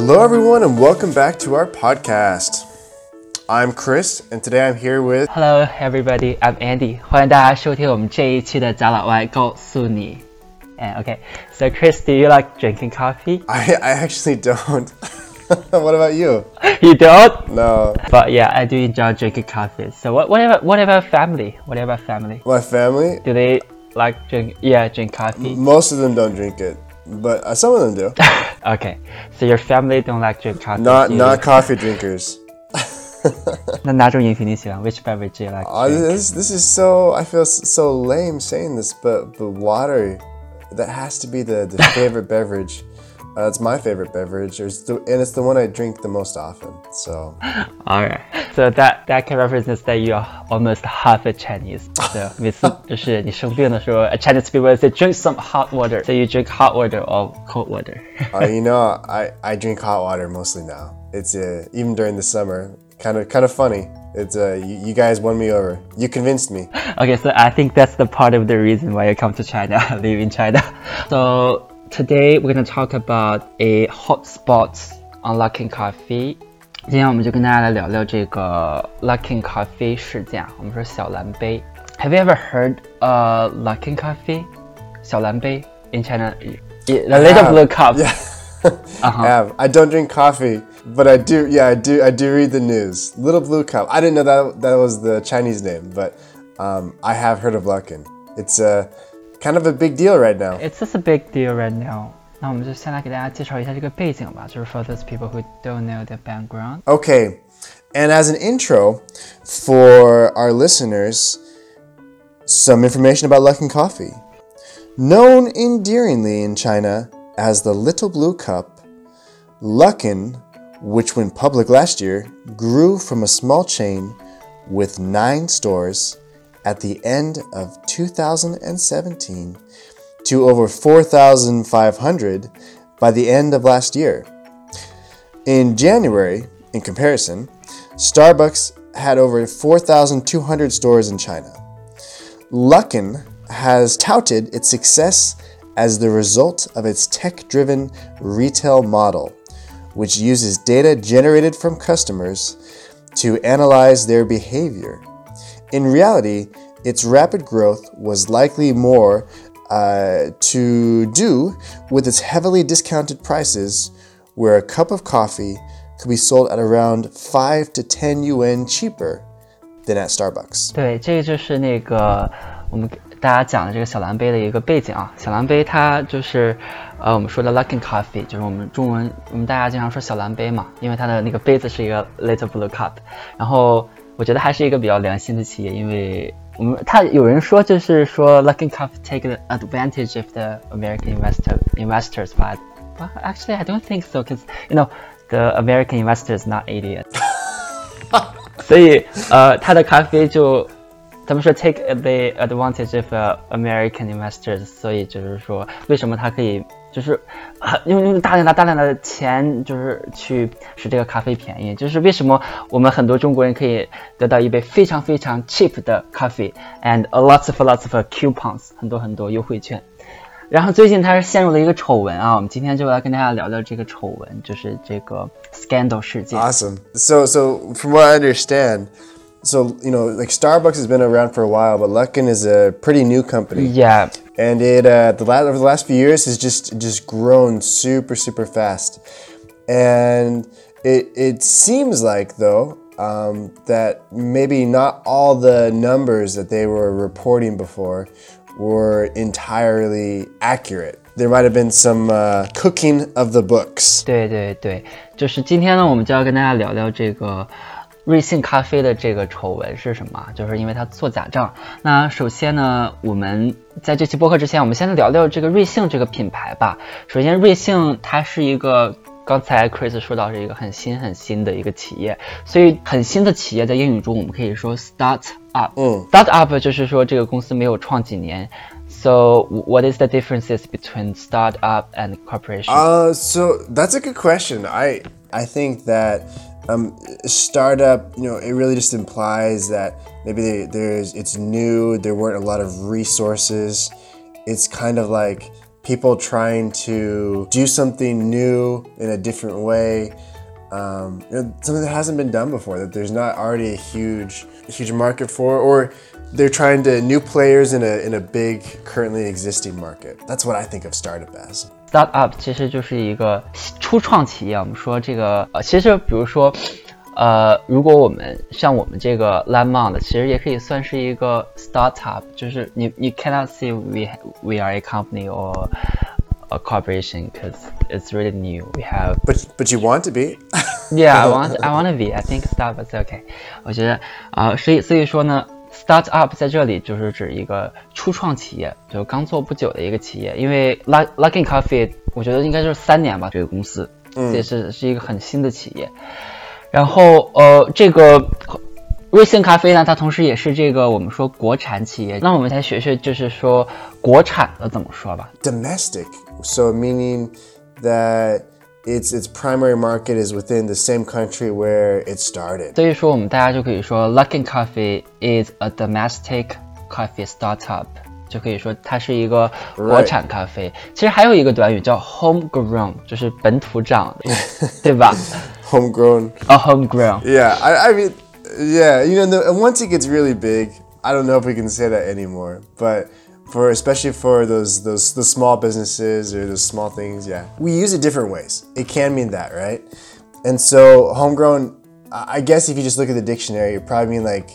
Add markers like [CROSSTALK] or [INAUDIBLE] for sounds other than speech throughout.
Hello, everyone, and welcome back to our podcast. I'm Chris, and today I'm here with. Hello, everybody. I'm Andy. 欢迎大家收听我们这一期的贾老外告诉你。And okay, so Chris, do you like drinking coffee? [LAUGHS] I, I actually don't. [LAUGHS] what about you? You don't? No. But yeah, I do enjoy drinking coffee. So what, what about what about family? What about family? My family, Do they like drink? Yeah, drink coffee. most of them don't drink it, but uh, some of them do. [LAUGHS] Okay, so your family don't like drink coffee. Not You- not coffee drinkers. [LAUGHS] 那哪种饮品你喜欢？Which beverage do you like? to Uh, drink? this this is so I feel s- so lame saying this, but but water, that has to be the, the favorite beverage. Uh, it's my favorite beverage, it's the, and it's the one I drink the most often. So [LAUGHS] All right. So that that can represent that you are almost half a Chinese. [LAUGHS] So 每次[LAUGHS] 就是你生病的时候，a Chinese people will say drink some hot water. So you drink hot water or cold water. uh, you know, I, I drink hot water mostly now. It's uh, even during the summer, kind of kind of funny. It's uh, you, you guys won me over. You convinced me. okay, so I think that's the part of the reason why you come to China, live in China. So today we're gonna talk about a hot spots on Luckin Coffee. 今天我们就跟大家来聊聊这个 Luckin Coffee 事件。我们说小蓝杯。Have you ever heard uh Luckin Coffee? 小蓝杯 in China, the little have, blue cup. Yeah. [LAUGHS] Uh-huh. I have. I don't drink coffee, but I do. Yeah, I do. I do read the news. Little Blue Cup. I didn't know that that was the Chinese name, but um, I have heard of Luckin. It's a kind of a big deal right now. It's just a big deal right now. 那我们就先来给大家介绍一下这个背景吧，就是 for those people who don't know the background. Okay, and as an intro for our listeners, some information about Luckin Coffee. Known endearingly in China as the Little Blue Cup, Luckin, which went public last year, grew from a small chain with nine stores at the end of 2017 to over 4,500 by the end of last year. In January, in comparison, Starbucks had over 4,200 stores in China. Luckin has touted its success as the result of its tech driven retail model, which uses data generated from customers to analyze their behavior. In reality, its rapid growth was likely more uh, to do with its heavily discounted prices, where a cup of coffee could be sold at around 5 to 10 yuan cheaper than at Starbucks. 对，这个就是那个我们给大家讲的这个小蓝杯的一个背景啊。小蓝杯它就是呃我们说的 Luckin Coffee，就是我们中文我们大家经常说小蓝杯嘛，因为它的那个杯子是一个 Little Blue Cup。然后 我觉得还是一个比较良心的企业，因为我们他有人说就是说 Luckin Coffee take the advantage of the American investor investors, but well, actually I don't think so, because you know the American investors not idiots. [LAUGHS] 所以呃，它的咖啡就他们说 take the advantage of、uh, American investors，所以就是说为什么它可以 就是用用大量的大量的钱就是去使这个咖啡便宜，就是为什么我们很多中国人可以得到一杯非常非常 cheap 的咖啡，and a lots of lots of coupons，很多很多优惠券。然后最近他是陷入了一个丑闻啊，我们今天就来跟大家聊聊这个丑闻，就是这个 scandal 事件。Awesome. So, so from what I understand, so you know, like Starbucks has been around for a while, but Luckin is a pretty new company. Yeah. and it uh, the last over the last few years has just just grown super super fast, and it it seems like though um, that maybe not all the numbers that they were reporting before were entirely accurate. There might have been some uh, cooking of the books. 对对对，就是今天呢，我们就要跟大家聊聊这个 瑞幸咖啡的这个丑闻是什么？就是因为它做假账。那首先呢，我们在这期播客之前，我们先聊聊这个瑞幸这个品牌吧。首先，瑞幸它是一个。刚才 Chris 说到是一个很新很新的一个企业，所以很新的企业在英语中我们可以说 start up。嗯 start up 就是说这个公司没有创几年。So what is the differences between start up and corporation? Uh, so that's a good question. I I think that um, startup, you know, it really just implies that maybe they, there's it's new. There weren't a lot of resources. It's kind of like people trying to do something new in a different way. Um, you know, something that hasn't been done before, that there's not already a huge, huge market for, or they're trying to new players in a in a big currently existing market. That's what I think of startup as start up 其实就是一个初创企业。我们说这个呃，其实比如说，呃，如果我们像我们这个 Langmonde，其实也可以算是一个 start up，就是你你 cannot say we we are a company or a corporation because it's really new. We have but but you want to be. yeah, I [LAUGHS] want I want to be. I think start up is okay. 我觉得啊、呃，所以所以说呢。Startup 在这里就是指一个初创企业，就刚做不久的一个企业。因为 Luck Luckin Coffee，我觉得应该就是三年吧，这个公司，嗯这是是一个很新的企业。然后呃，这个瑞幸咖啡呢，它同时也是这个我们说国产企业。那我们来学学，就是说国产的怎么说吧。Domestic, so meaning that its its primary market is within the same country where it started. 所以说，我们大家就可以说，Luckin Coffee is a domestic coffee startup，就可以说它是一个国产咖啡。其实还有一个短语叫 homegrown，就是本土长的，对吧？ Homegrown. 啊、h o m e g r o w [LAUGHS] n Yeah, I, I mean, yeah, you know, the, and once it gets really big, I don't know if we can say that anymore. But for especially for those those the small businesses or those small things, yeah, we use it different ways. It can mean that, right? And so homegrown, I guess if you just look at the dictionary, it probably mean like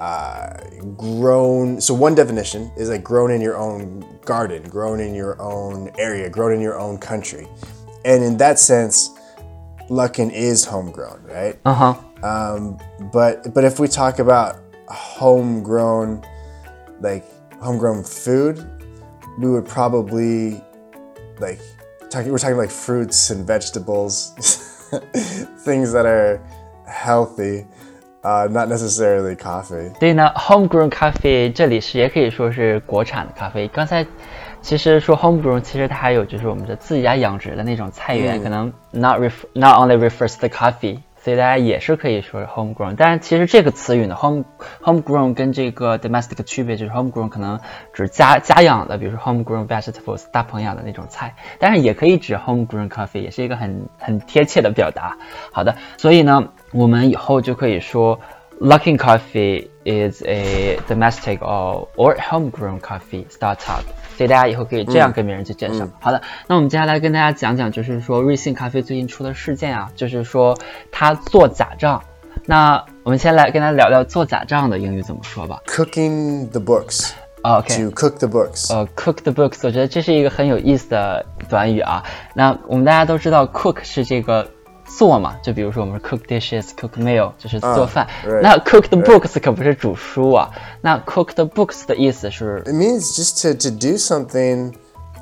uh, grown. So one definition is like grown in your own garden, grown in your own area, grown in your own country, and in that sense, Luckin is homegrown, right? 嗯哼，Um, but but if we talk about homegrown, like homegrown food, we would probably like talking. We're talking like fruits and vegetables, [LAUGHS] things that are healthy, uh, not necessarily coffee. 所以呢，homegrown 咖啡这里是也可以说是国产的咖啡。刚才其实说 homegrown，其实它还有就是我们的自家养殖的那种菜园，可能 not ref not only refers to the coffee， 所以大家也是可以说 homegrown。但是其实这个词语呢，home homegrown 跟这个 domestic 区别就是 homegrown 可能指家家养的，比如说 homegrown vegetables 大棚养的那种菜，但是也可以指 homegrown coffee，也是一个很很贴切的表达。好的，所以呢，我们以后就可以说。Luckin Coffee is a domestic or or homegrown coffee startup，所以大家以后可以这样跟别人去介绍。好的，那我们接下来跟大家讲讲，就是说瑞幸咖啡最近出的事件啊，就是说它做假账。那我们先来跟大家聊聊做假账的英语怎么说吧。Cooking the books. OK，To cook the books. 呃，cook the books，我觉得这是一个很有意思的短语啊。那我们大家都知道，cook 是这个做嘛，就比如说我们是 cook dishes，cook meal 就是做饭。 right，那 cook the books 可不是煮书啊。那 cook the books 的意思是 It means just to, to do something.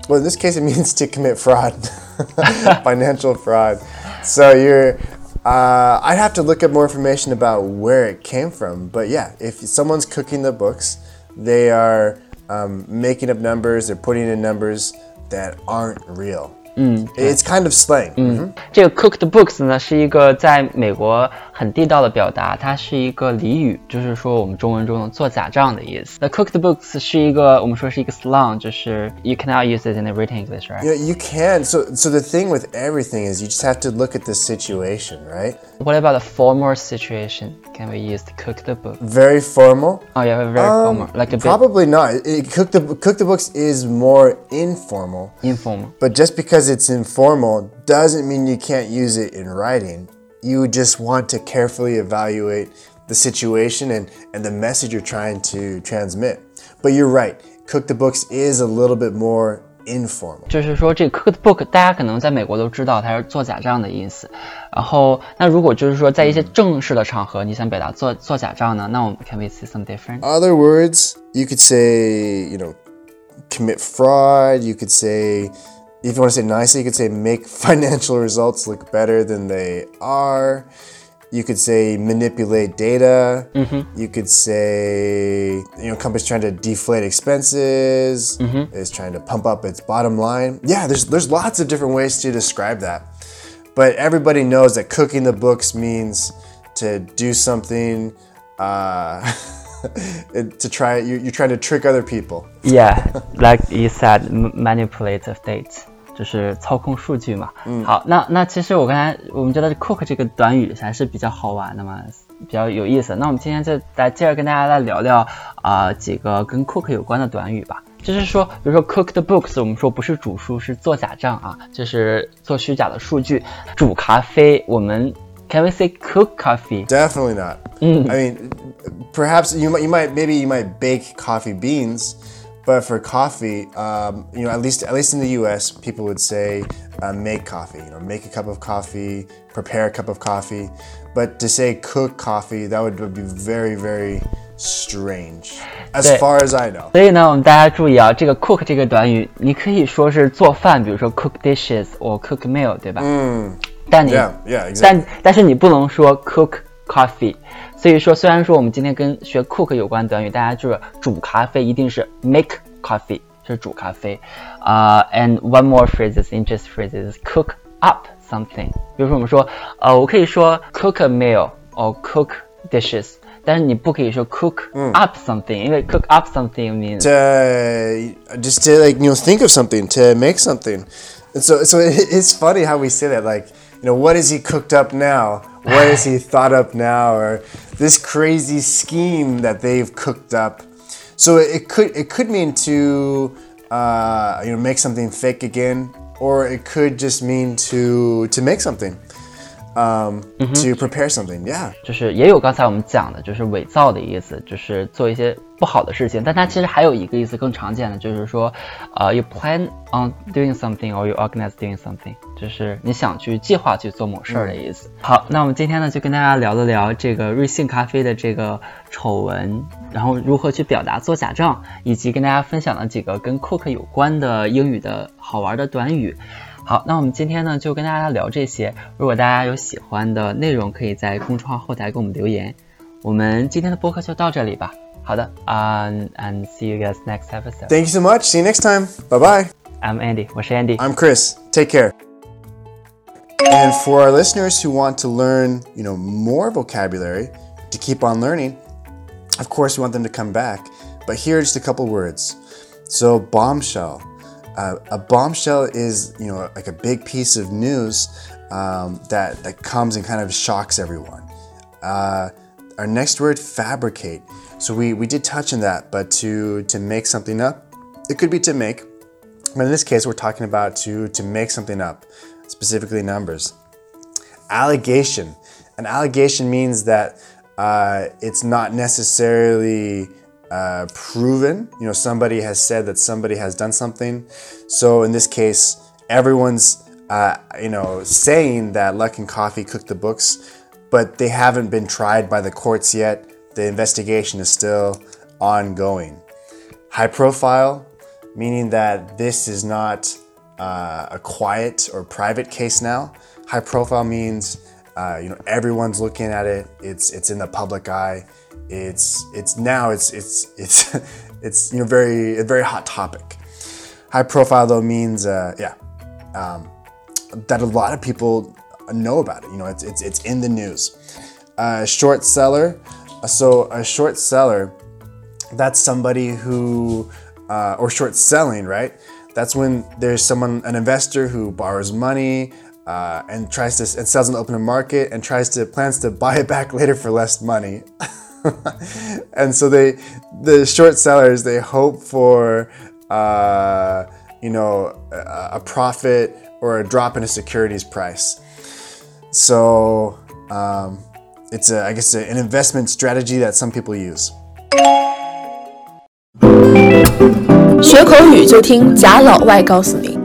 Well, in this case, it means to commit fraud, [LAUGHS] financial fraud. So you're. Uh, I'd have to look up more information about where it came from. But yeah, if someone's cooking the books, they are um, making up numbers. They're putting in numbers that aren't real. It's kind of slang. Mhm. 这个 cook the books 呢，是一个在美国 很地道的表达，它是一个俚语，就是说我们中文中的做假账的意思。那 cook the books 是一个我们说是一个 slang，就是 you cannot use it in the written English, right? You, know, you can. So, so the thing with everything is you just have to look at the situation, right? What about a formal situation? Can we use to cook the book? Very formal. Oh yeah, very Um, formal, like a bit Probably not. It- it- cook the cook the books is more informal, informal. but just because it's informal doesn't mean you can't use it in writing. You just want to carefully evaluate the situation and and the message you're trying to transmit. But you're right. Cook the books is a little bit more informal. 就是说，这个 cook the book，大家可能在美国都知道它是做假账的意思。然后，那如果就是说在一些正式的场合，你想表达做做假账呢，那我们 can we see some different？ Other words, you could say, you know, commit fraud. You could say, if you want to say nicely, you could say make [LAUGHS] financial results look better than they are. You could say manipulate data. You could say, you know, company's trying to deflate expenses. Is trying to pump up its bottom line. Yeah, there's there's lots of different ways to describe that. But everybody knows that cooking the books means to do something uh, [LAUGHS] [LAUGHS] to try you you try to trick other people. Yeah, [LAUGHS] like you said, manipulate the data，就是操控数据嘛。嗯，好，那那其实我刚才我们觉得 cook 这个短语还是比较好玩的嘛，比较有意思。那我们今天就来接着跟大家来聊聊啊、几个跟 cook 有关的短语吧。就是说，比如说 cook the books，我们说不是煮书，是做假账啊，就是做虚假的数据。煮咖啡，我们 can we say cook coffee？ Definitely not. I mean, perhaps you might, you might maybe you might bake coffee beans, but for coffee, um, you know, at least at least in the U.S., people would say uh, make coffee. You know, make a cup of coffee, prepare a cup of coffee. But to say cook coffee, that would, would be very very strange, as Yeah. far as I know. 所以呢，我们大家注意啊，这个 cook 这个短语，你可以说是做饭，比如说 cook dishes or cook meal，对吧？嗯。 但你 Yeah, yeah, exactly. 但但是你不能说 cook coffee。所以说，虽然说我们今天跟学 cook 有关的短语，大家就是煮咖啡一定是 make coffee，是煮咖啡。啊、a n d one more phrase is interest phrase is cook up something。比如说我们说，呃，我可以说 cook a meal or cook dishes。但是你不可以说 cook up something，、因为 cook up something means to just to like you know think of something to make something and so so it, it's funny how we say that like you know what is he cooked up now? What is he thought up now? Or this crazy scheme that they've cooked up. So it could it could mean to uh, you know make something fake again or it could just mean to to make something um, to prepare something yeah 就是也有刚才我们讲的，就是伪造的意思，就是做一些不好的事情。但它其实还有一个意思更常见的，就是说，呃，you plan on doing something or you organize doing something，就是你想去计划去做某事儿的意思。好，那我们今天呢就跟大家聊了聊这个瑞幸咖啡的这个丑闻，然后如何去表达做假账，以及跟大家分享了几个跟 cook 有关的英语的好玩的短语。好，那我们今天呢就跟大家聊这些。如果大家有喜欢的内容，可以在公众号后台给我们留言。我们今天的播客就到这里吧。好的，啊、um, and see you guys next episode. thank you so much see you next time bye bye I'm Andy，我是 Andy。 I'm Chris. Take care. And for our listeners who want to learn, you know, more vocabulary to keep on learning, of course, we want them to come back. But here are just a couple words. So, bombshell. uh, a bombshell is, you know, like a big piece of news um, that that comes and kind of shocks everyone. Uh, our next word, fabricate. So we we did touch on that, but to to make something up, it could be to make, but in this case, we're talking about to to make something up, specifically numbers. Allegation. An allegation means that uh, it's not necessarily uh, proven. You know, somebody has said that somebody has done something. So in this case, everyone's uh, you know saying that Luckin Coffee cooked the books, but they haven't been tried by the courts yet. The investigation is still ongoing. High profile, meaning that this is not uh, a quiet or private case now. High profile means uh, you know everyone's looking at it. It's it's in the public eye. It's it's now it's it's it's [LAUGHS] it's you know very a very hot topic. High profile though means uh, yeah um, that a lot of people know about it. You know it's it's, it's in the news. Uh, short seller. So a short seller that's somebody who uh, or short selling right that's when there's someone an investor who borrows money uh, and tries to and sells in the open market and tries to plans to buy it back [LAUGHS] later for less money [LAUGHS] [LAUGHS] and so they the short sellers they hope for uh, you know a, a profit or a drop in a securities price so um, it's a, I guess an investment strategy that some people use 学口语就听贾老外告诉你，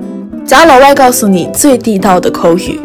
贾老外告诉你最地道的口语。